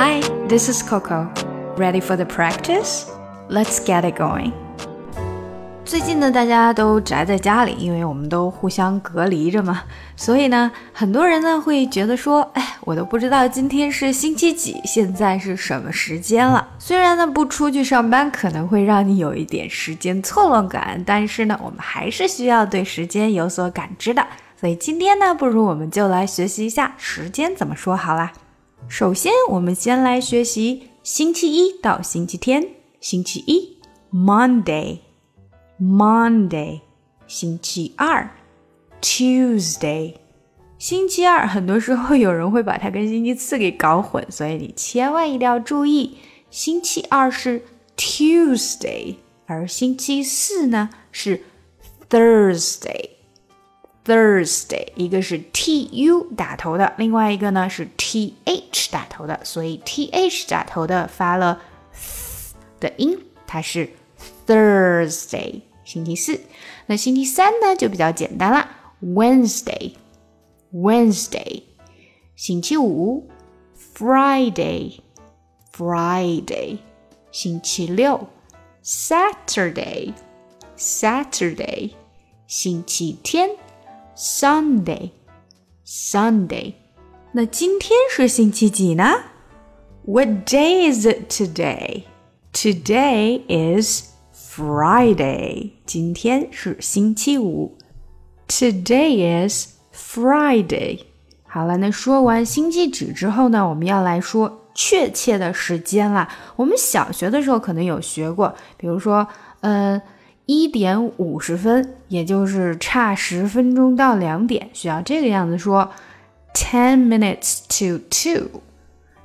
Hi, this is Coco. Ready for the practice? Let's get it going. 最近呢，大家都宅在家里，因为我们都互相隔离着嘛，所以呢，很多人呢会觉得说，哎，我都不知道今天是星期几，现在是什么时间了。虽然呢不出去上班可能会让你有一点时间错乱感，但是呢，我们还是需要对时间有所感知的。所以今天呢，不如我们就来学习一下时间怎么说好啦。首先，我们先来学习星期一到星期天。星期一，Monday。Monday，星期二；Tuesday，星期二。很多时候有人会把它跟星期四给搞混，所以你千万一定要注意，星期二是 Tuesday，而星期四呢是 Thursday。Thursday，一个是 T U 打头的，另外一个呢是 T H 打头的，所以 T H 打头的发了 th 的音，它是 Thursday。星期四，那星期三呢就比较简单啦，Wednesday，Wednesday，星期五，Friday，Friday，星期六，Saturday，Saturday，星期天 ，Sunday，Sunday。那今天是星期几呢？What day is it today? Today is Friday，今天是星期五。Today is Friday。好了，那说完星期几之后呢，我们要来说确切的时间啦。我们小学的时候可能有学过，比如说，嗯，一点五十分，也就是差十分钟到两点，需要这个样子说：ten minutes to two。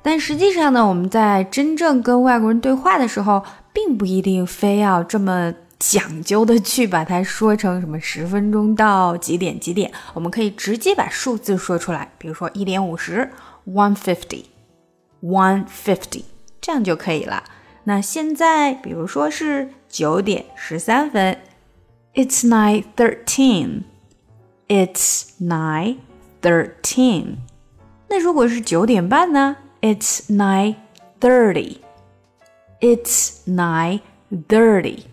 但实际上呢，我们在真正跟外国人对话的时候，并不一定非要这么讲究的去把它说成什么十分钟到几点几点，我们可以直接把数字说出来，比如说一点五十，one fifty，one fifty，这样就可以了。那现在，比如说是九点十三分，it's nine thirteen，it's nine thirteen。那如果是九点半呢？It's nine thirty。It's nine thirty。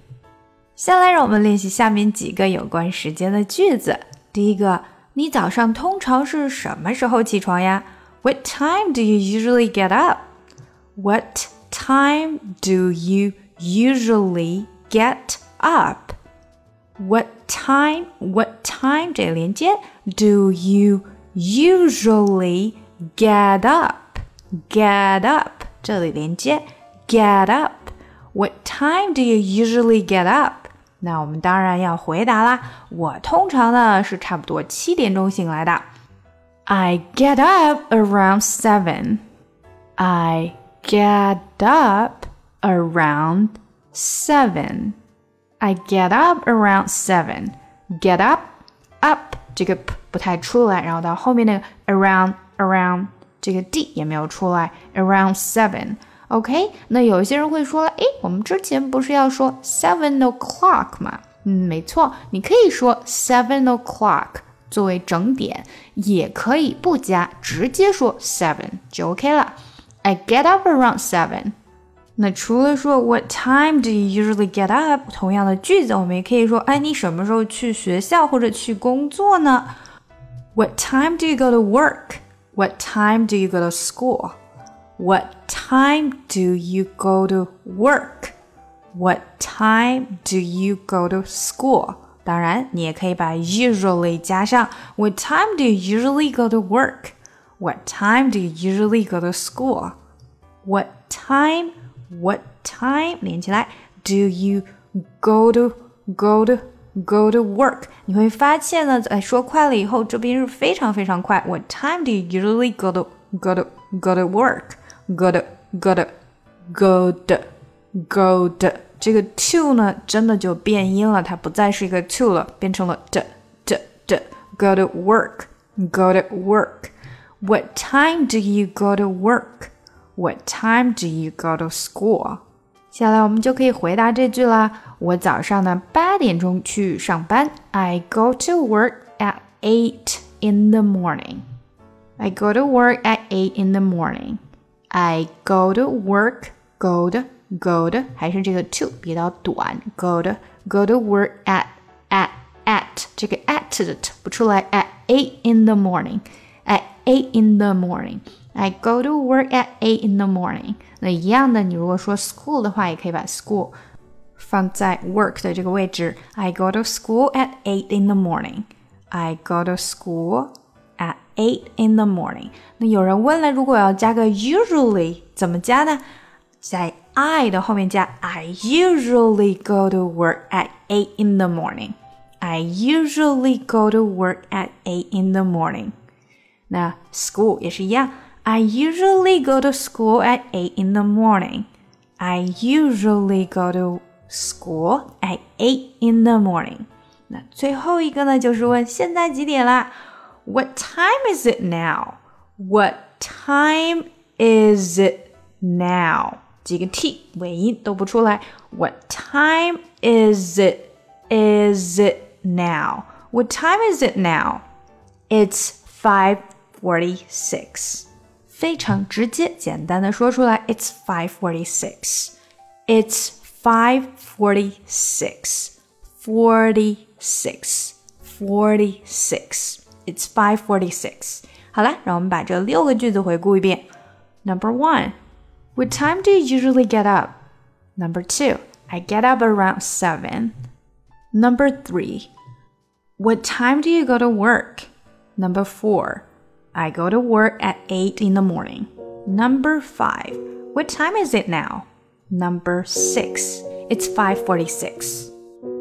下来，让我们练习下面几个有关时间的句子。第一个，你早上通常是什么时候起床呀？What time do you usually get up? What time do you usually get up? What time? What time? 这连接，do you usually get up? Get up 这里连接。get up? What time do you usually get up? 那我们当然要回答啦。我通常呢是差不多七点钟醒来的。I get up around seven. I get up around seven. I get up around seven. Get up, up 这个 p 不太出来，然后到后面那个 around around 这个 d 也没有出来。Around seven. OK，那有一些人会说，诶，我们之前不是要说 seven o'clock 吗？嗯，没错，你可以说 seven o'clock 作为整点，也可以不加，直接说 seven 就 OK 了。I get up around seven。 那除了说 What time do you usually get up？同样的句子，我们也可以说，哎，你什么时候去学校或者去工作呢？What time do you go to work？What time do you go to school？What time do you go to work? What time do you go to school? 当然，你也可以把 usually 加上。What time do you usually go to work? What time do you usually go to school? What time? What time 连起来？Do you go to go to go to work？你会发现呢，在说快了以后，这边是非常非常快。What time do you usually go to go to go to work？good good good good 这个 to 呢，真的就变音了，它不再是一个 to 了，变成了 d d d go to work go to work What time do you go to work? What time do you go to school? 下来我们就可以回答这句啦。我早上呢八点钟去上班。I go to work at eight in the morning. I go to work at eight in the morning. I go to work, go to go to 还是这个 to 比较短，go to go to work at at at 这个 at 的 t 不出来，at eight in the morning, at eight in the morning. I go to work at eight in the morning。那一样的，你如果说 school 的话，也可以把 school 放在 work 的这个位置。I go to school at eight in the morning. I go to school at eight in the morning。那有人问了，如果要加个 usually，怎么加呢？在 I 的后面加 I usually go to work at eight in the morning. I usually go to work at eight in the morning. 那 school 也是一样。 I usually go to school at 8 in the morning. I usually go to school at 8 in the morning. 那最后一个呢，就是问现在几点啦？What time is it now? What time is it now? 几个 t 尾音都不出来。What time is it? Is it now? What time is it now? It's five forty-six. 非常直接简单的说出来，It's five forty six. It's five forty six. Forty six. Forty six. It's five forty six. 好了，让我们把这六个句子回顾一遍。Number one, What time do you usually get up? Number two, I get up around seven. Number three, What time do you go to work? Number four, I go to work at 8 in the morning. Number 5. What time is it now? Number 6. It's 5:46.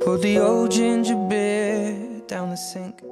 Pour the old ginger beer down the sink.